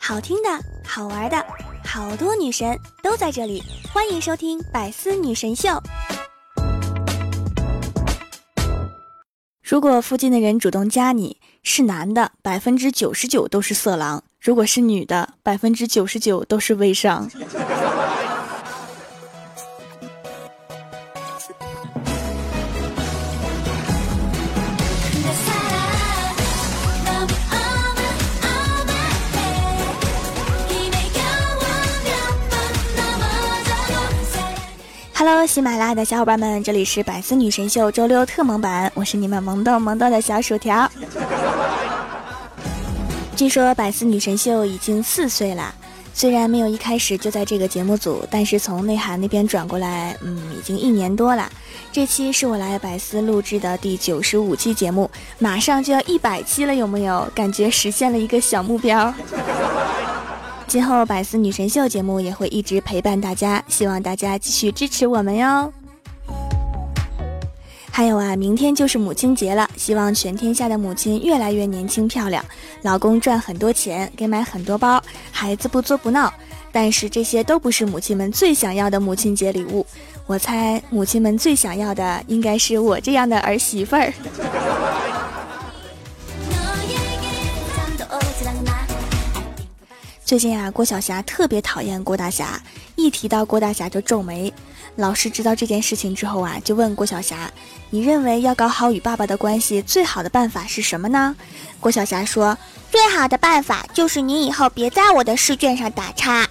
好听的，好玩的，好多女神都在这里，欢迎收听《百思女神秀》。如果附近的人主动加你，是男的，百分之九十九都是色狼；如果是女的，百分之九十九都是微商。Hello，喜马拉雅的小伙伴们，这里是百思女神秀周六特萌版，我是你们萌逗萌逗的小薯条。据说百思女神秀已经四岁了，虽然没有一开始就在这个节目组，但是从内涵那边转过来，嗯，已经一年多了。这期是我来百思录制的第九十五期节目，马上就要一百期了，有没有感觉实现了一个小目标？今后百思女神秀节目也会一直陪伴大家，希望大家继续支持我们哟。还有啊，明天就是母亲节了，希望全天下的母亲越来越年轻漂亮，老公赚很多钱，给买很多包，孩子不作不闹。但是这些都不是母亲们最想要的母亲节礼物，我猜母亲们最想要的应该是我这样的儿媳妇儿。最近啊，郭晓霞特别讨厌郭大侠，一提到郭大侠就皱眉。老师知道这件事情之后啊，就问郭晓霞：“你认为要搞好与爸爸的关系，最好的办法是什么呢？”郭晓霞说：“最好的办法就是你以后别在我的试卷上打叉。”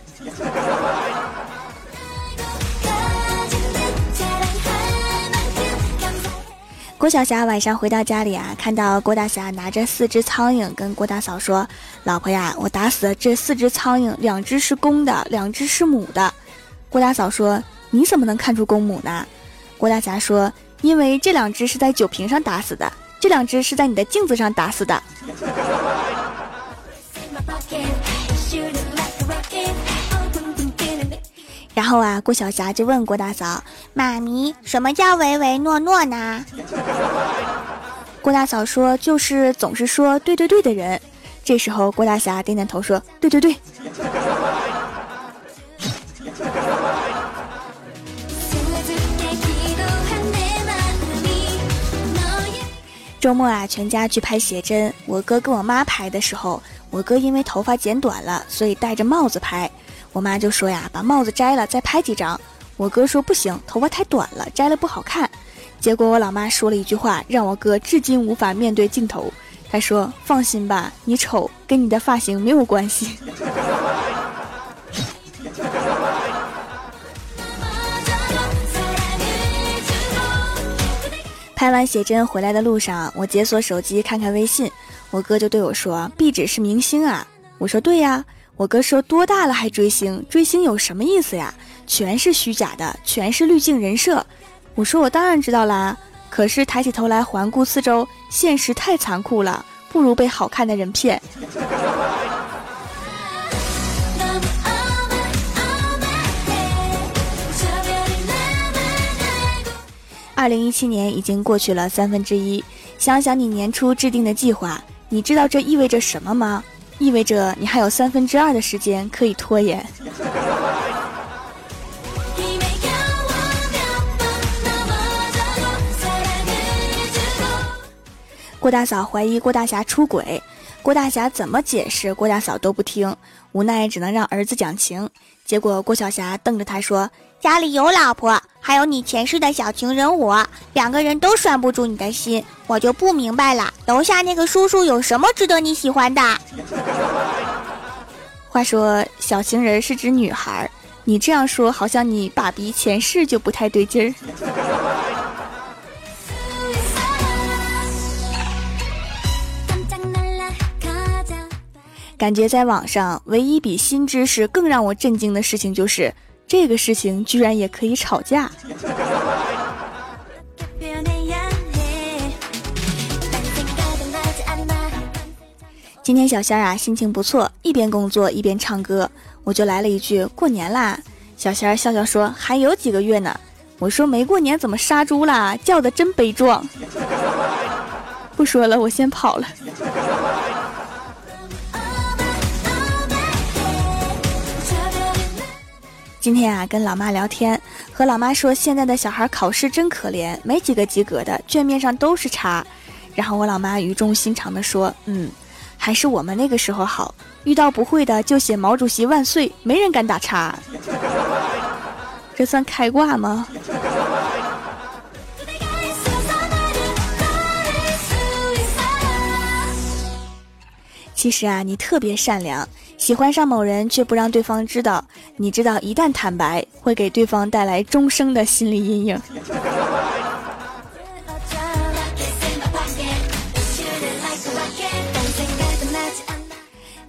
郭晓霞晚上回到家里啊，看到郭大侠拿着四只苍蝇，跟郭大嫂说：“老婆呀，我打死这四只苍蝇，两只是公的，两只是母的。”郭大嫂说：“你怎么能看出公母呢？”郭大侠说：“因为这两只是在酒瓶上打死的，这两只是在你的镜子上打死的。”然后啊，郭晓霞就问郭大嫂：“妈咪，什么叫唯唯诺诺呢？” 郭大嫂说：“就是总是说对对对的人。”这时候，郭大侠点点头说：“对对对。”周末啊，全家去拍写真。我哥跟我妈拍的时候，我哥因为头发剪短了，所以戴着帽子拍。我妈就说呀，把帽子摘了再拍几张。我哥说不行，头发太短了，摘了不好看。结果我老妈说了一句话，让我哥至今无法面对镜头。他说：“放心吧，你丑跟你的发型没有关系。”拍完写真回来的路上，我解锁手机看看微信，我哥就对我说：“壁纸是明星啊。”我说：“对呀。”我哥说：“多大了还追星？追星有什么意思呀？全是虚假的，全是滤镜人设。”我说：“我当然知道啦。”可是抬起头来环顾四周，现实太残酷了，不如被好看的人骗。二零一七年已经过去了三分之一，想想你年初制定的计划，你知道这意味着什么吗？意味着你还有三分之二的时间可以拖延。郭大嫂怀疑郭大侠出轨，郭大侠怎么解释，郭大嫂都不听，无奈只能让儿子讲情。结果郭晓霞瞪着他说：“家里有老婆，还有你前世的小情人我，两个人都拴不住你的心，我就不明白了。楼下那个叔叔有什么值得你喜欢的？” 话说小情人是指女孩，你这样说好像你爸比前世就不太对劲儿。感觉在网上唯一比新知识更让我震惊的事情就是，这个事情居然也可以吵架。今天小仙儿啊心情不错，一边工作一边唱歌，我就来了一句过年啦。小仙儿笑笑说还有几个月呢。我说没过年怎么杀猪啦？叫的真悲壮。不说了，我先跑了。今天啊，跟老妈聊天，和老妈说现在的小孩考试真可怜，没几个及格的，卷面上都是叉。然后我老妈语重心长地说：“嗯，还是我们那个时候好，遇到不会的就写毛主席万岁，没人敢打叉。这算开挂吗？”其实啊，你特别善良，喜欢上某人却不让对方知道。你知道，一旦坦白，会给对方带来终生的心理阴影。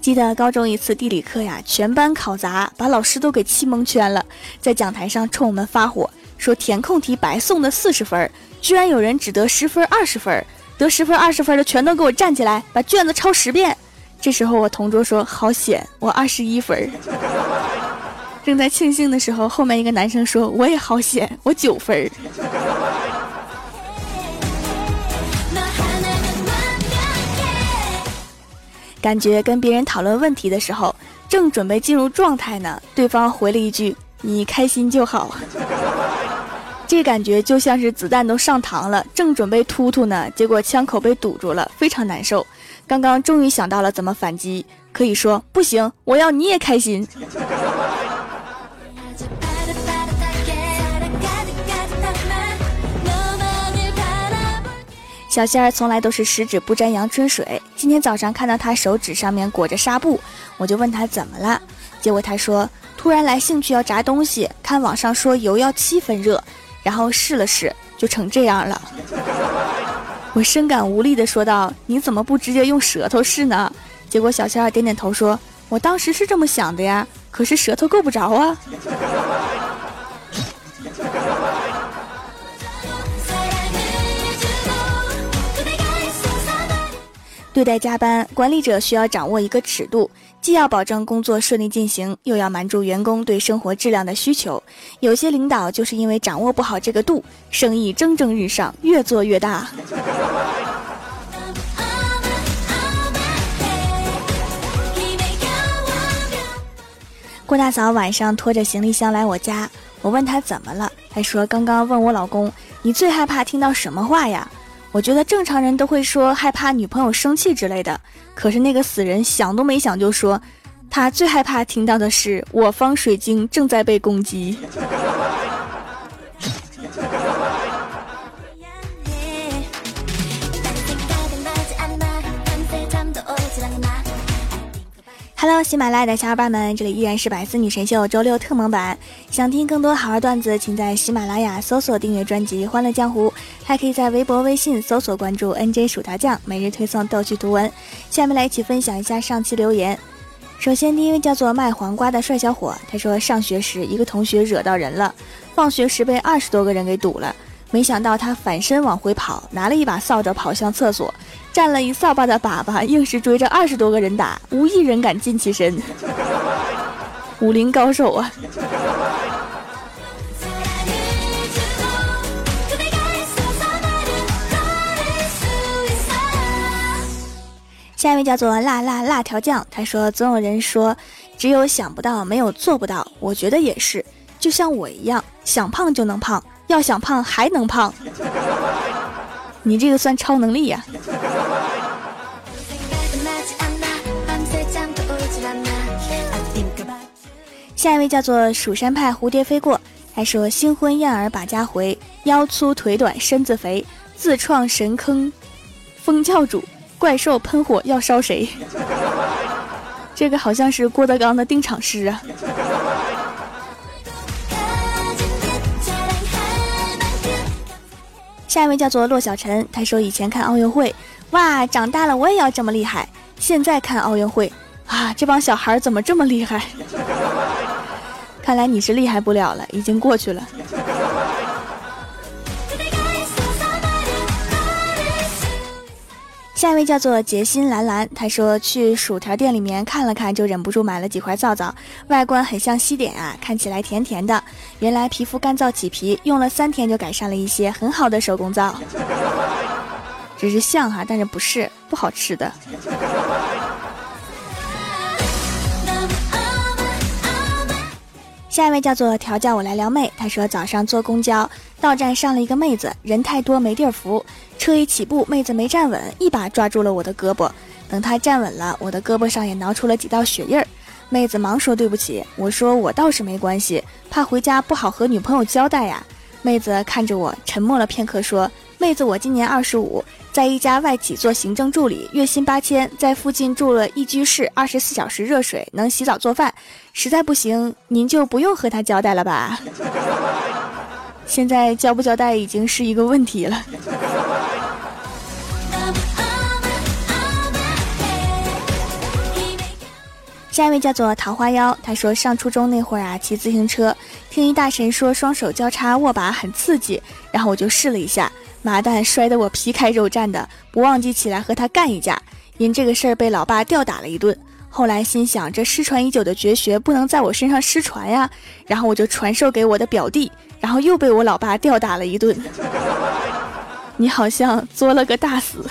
记得高中一次地理课呀，全班考砸，把老师都给气蒙圈了，在讲台上冲我们发火，说填空题白送的四十分，居然有人只得十分、二十分，得十分、二十分的全都给我站起来，把卷子抄十遍。这时候，我同桌说：“好险，我二十一分。”正在庆幸的时候，后面一个男生说：“我也好险，我九分。”感觉跟别人讨论问题的时候，正准备进入状态呢，对方回了一句：“你开心就好。”这感觉就像是子弹都上膛了，正准备突突呢，结果枪口被堵住了，非常难受。刚刚终于想到了怎么反击，可以说不行，我要你也开心。小仙儿从来都是十指不沾阳春水，今天早上看到他手指上面裹着纱布，我就问他怎么了，结果他说突然来兴趣要炸东西，看网上说油要七分热，然后试了试，就成这样了。我深感无力的说道：“你怎么不直接用舌头试呢？”结果小仙儿点点头说：“我当时是这么想的呀，可是舌头够不着啊。”对待加班，管理者需要掌握一个尺度，既要保证工作顺利进行，又要满足员工对生活质量的需求。有些领导就是因为掌握不好这个度，生意蒸蒸日上，越做越大。郭大嫂晚上拖着行李箱来我家，我问她怎么了，她说刚刚问我老公，你最害怕听到什么话呀？我觉得正常人都会说害怕女朋友生气之类的，可是那个死人想都没想就说，他最害怕听到的是我方水晶正在被攻击。Hello，喜马拉雅的小伙伴们，这里依然是百思女神秀周六特蒙版。想听更多好玩段子，请在喜马拉雅搜索订阅专辑《欢乐江湖》，还可以在微博、微信搜索关注 NJ 薯条酱，每日推送逗趣图文。下面来一起分享一下上期留言。首先，第一位叫做卖黄瓜的帅小伙，他说上学时一个同学惹到人了，放学时被二十多个人给堵了。没想到他反身往回跑，拿了一把扫帚跑向厕所，占了一扫把的粑粑，硬是追着二十多个人打，无一人敢近其身。武林高手啊！下一位叫做辣辣辣条酱，他说总有人说只有想不到没有做不到，我觉得也是，就像我一样，想胖就能胖。要想胖还能胖，你这个算超能力呀！下一位叫做蜀山派蝴蝶飞过，还说新婚燕尔把家回，腰粗腿短身子肥，自创神坑，风教主，怪兽喷火要烧谁？这个好像是郭德纲的定场诗啊。下一位叫做骆小晨，他说以前看奥运会，哇，长大了我也要这么厉害。现在看奥运会，啊，这帮小孩怎么这么厉害？看来你是厉害不了了，已经过去了。下一位叫做杰心兰兰，他说去薯条店里面看了看，就忍不住买了几块皂皂，外观很像西点啊，看起来甜甜的。原来皮肤干燥起皮，用了三天就改善了一些，很好的手工皂。只是像哈，但是不是不好吃的。下一位叫做调教我来撩妹，他说早上坐公交到站上了一个妹子，人太多没地儿扶，车一起步，妹子没站稳，一把抓住了我的胳膊。等她站稳了，我的胳膊上也挠出了几道血印儿。妹子忙说对不起，我说我倒是没关系，怕回家不好和女朋友交代呀。妹子看着我，沉默了片刻，说：“妹子，我今年二十五，在一家外企做行政助理，月薪八千，在附近住了一居室，二十四小时热水，能洗澡做饭。实在不行，您就不用和他交代了吧。现在交不交代已经是一个问题了。”下一位叫做桃花妖，他说上初中那会儿啊，骑自行车，听一大神说双手交叉握把很刺激，然后我就试了一下，麻蛋摔得我皮开肉绽的，不忘记起来和他干一架，因这个事儿被老爸吊打了一顿。后来心想这失传已久的绝学不能在我身上失传呀，然后我就传授给我的表弟，然后又被我老爸吊打了一顿。你好像作了个大死。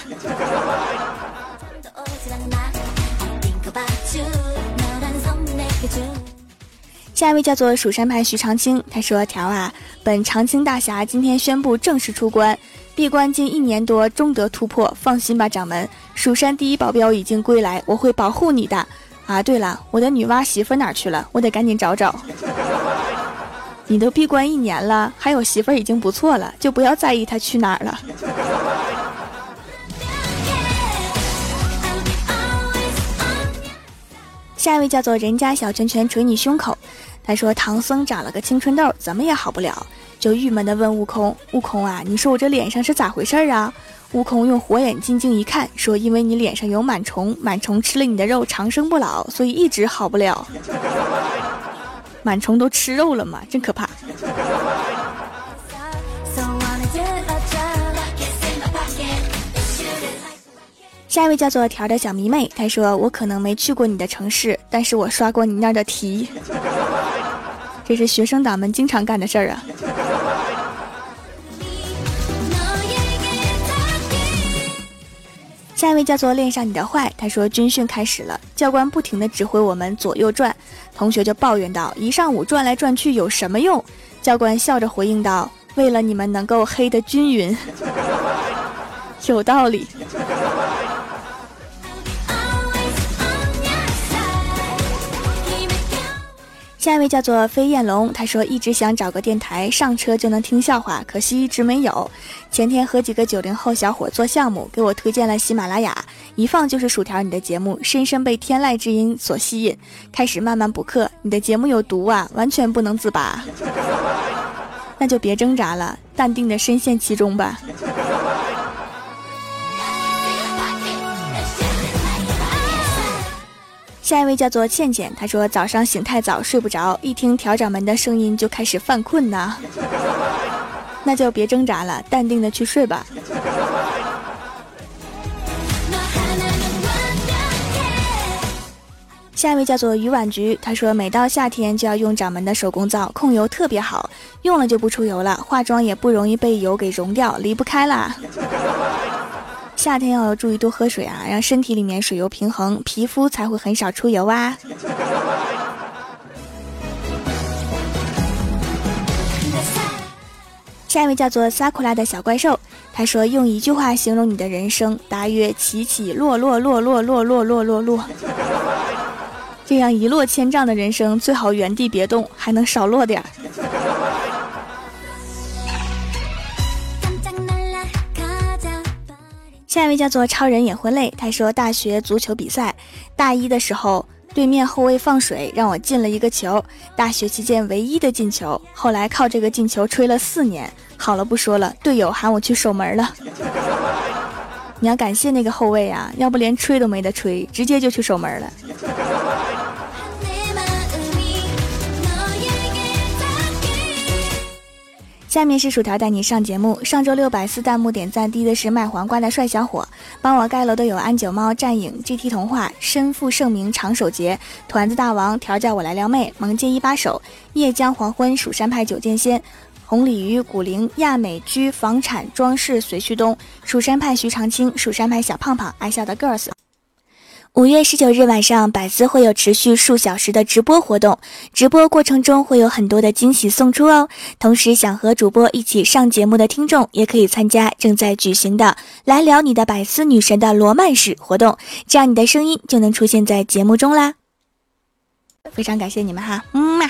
下一位叫做蜀山派徐长青，他说：“条啊，本长青大侠今天宣布正式出关，闭关近一年多，终得突破。放心吧，掌门，蜀山第一保镖已经归来，我会保护你的。啊，对了，我的女娲媳妇哪去了？我得赶紧找找。你都闭关一年了，还有媳妇已经不错了，就不要在意她去哪儿了。”下一位叫做人家小拳拳捶你胸口。他说：“唐僧长了个青春痘，怎么也好不了，就郁闷地问悟空：‘悟空啊，你说我这脸上是咋回事啊？’悟空用火眼金睛一看，说：‘因为你脸上有螨虫，螨虫吃了你的肉，长生不老，所以一直好不了。螨虫都吃肉了吗？真可怕。’”下一位叫做条的小迷妹，她说：“我可能没去过你的城市，但是我刷过你那儿的题。”这是学生党们经常干的事儿啊。下一位叫做恋上你的坏，他说军训开始了，教官不停地指挥我们左右转，同学就抱怨道：“一上午转来转去有什么用？”教官笑着回应道：“为了你们能够黑得均匀。”有道理。下一位叫做飞燕龙，他说一直想找个电台上车就能听笑话，可惜一直没有。前天和几个九零后小伙做项目，给我推荐了喜马拉雅，一放就是薯条你的节目，深深被天籁之音所吸引，开始慢慢补课。你的节目有毒啊，完全不能自拔。那就别挣扎了，淡定的深陷其中吧。下一位叫做倩倩，她说早上醒太早睡不着，一听调掌门的声音就开始犯困呐。那就别挣扎了，淡定的去睡吧。下一位叫做鱼婉菊，她说每到夏天就要用掌门的手工皂，控油特别好，用了就不出油了，化妆也不容易被油给溶掉，离不开啦。夏天要注意多喝水啊，让身体里面水油平衡，皮肤才会很少出油啊。下一位叫做萨库拉的小怪兽，他说用一句话形容你的人生，大约起起落落落落落落落落落，这样一落千丈的人生，最好原地别动，还能少落点儿。下一位叫做超人也会累，他说大学足球比赛，大一的时候对面后卫放水，让我进了一个球，大学期间唯一的进球。后来靠这个进球吹了四年，好了不说了，队友喊我去守门了。你要感谢那个后卫啊，要不连吹都没得吹，直接就去守门了。下面是薯条带你上节目。上周六百四弹幕点赞低的是卖黄瓜的帅小伙，帮我盖楼的有安九猫、战影、GT 童话、身负盛名、长手节、团子大王、调教我来撩妹、萌界一把手、夜江黄昏、蜀山派九剑仙、红鲤鱼、古灵、亚美居、房产装饰随旭东、蜀山派徐长青、蜀山派小胖胖、爱笑的 girls。五月十九日晚上，百思会有持续数小时的直播活动，直播过程中会有很多的惊喜送出哦。同时，想和主播一起上节目的听众也可以参加正在举行的“来聊你的百思女神”的罗曼史活动，这样你的声音就能出现在节目中啦。非常感谢你们哈，嗯嘛。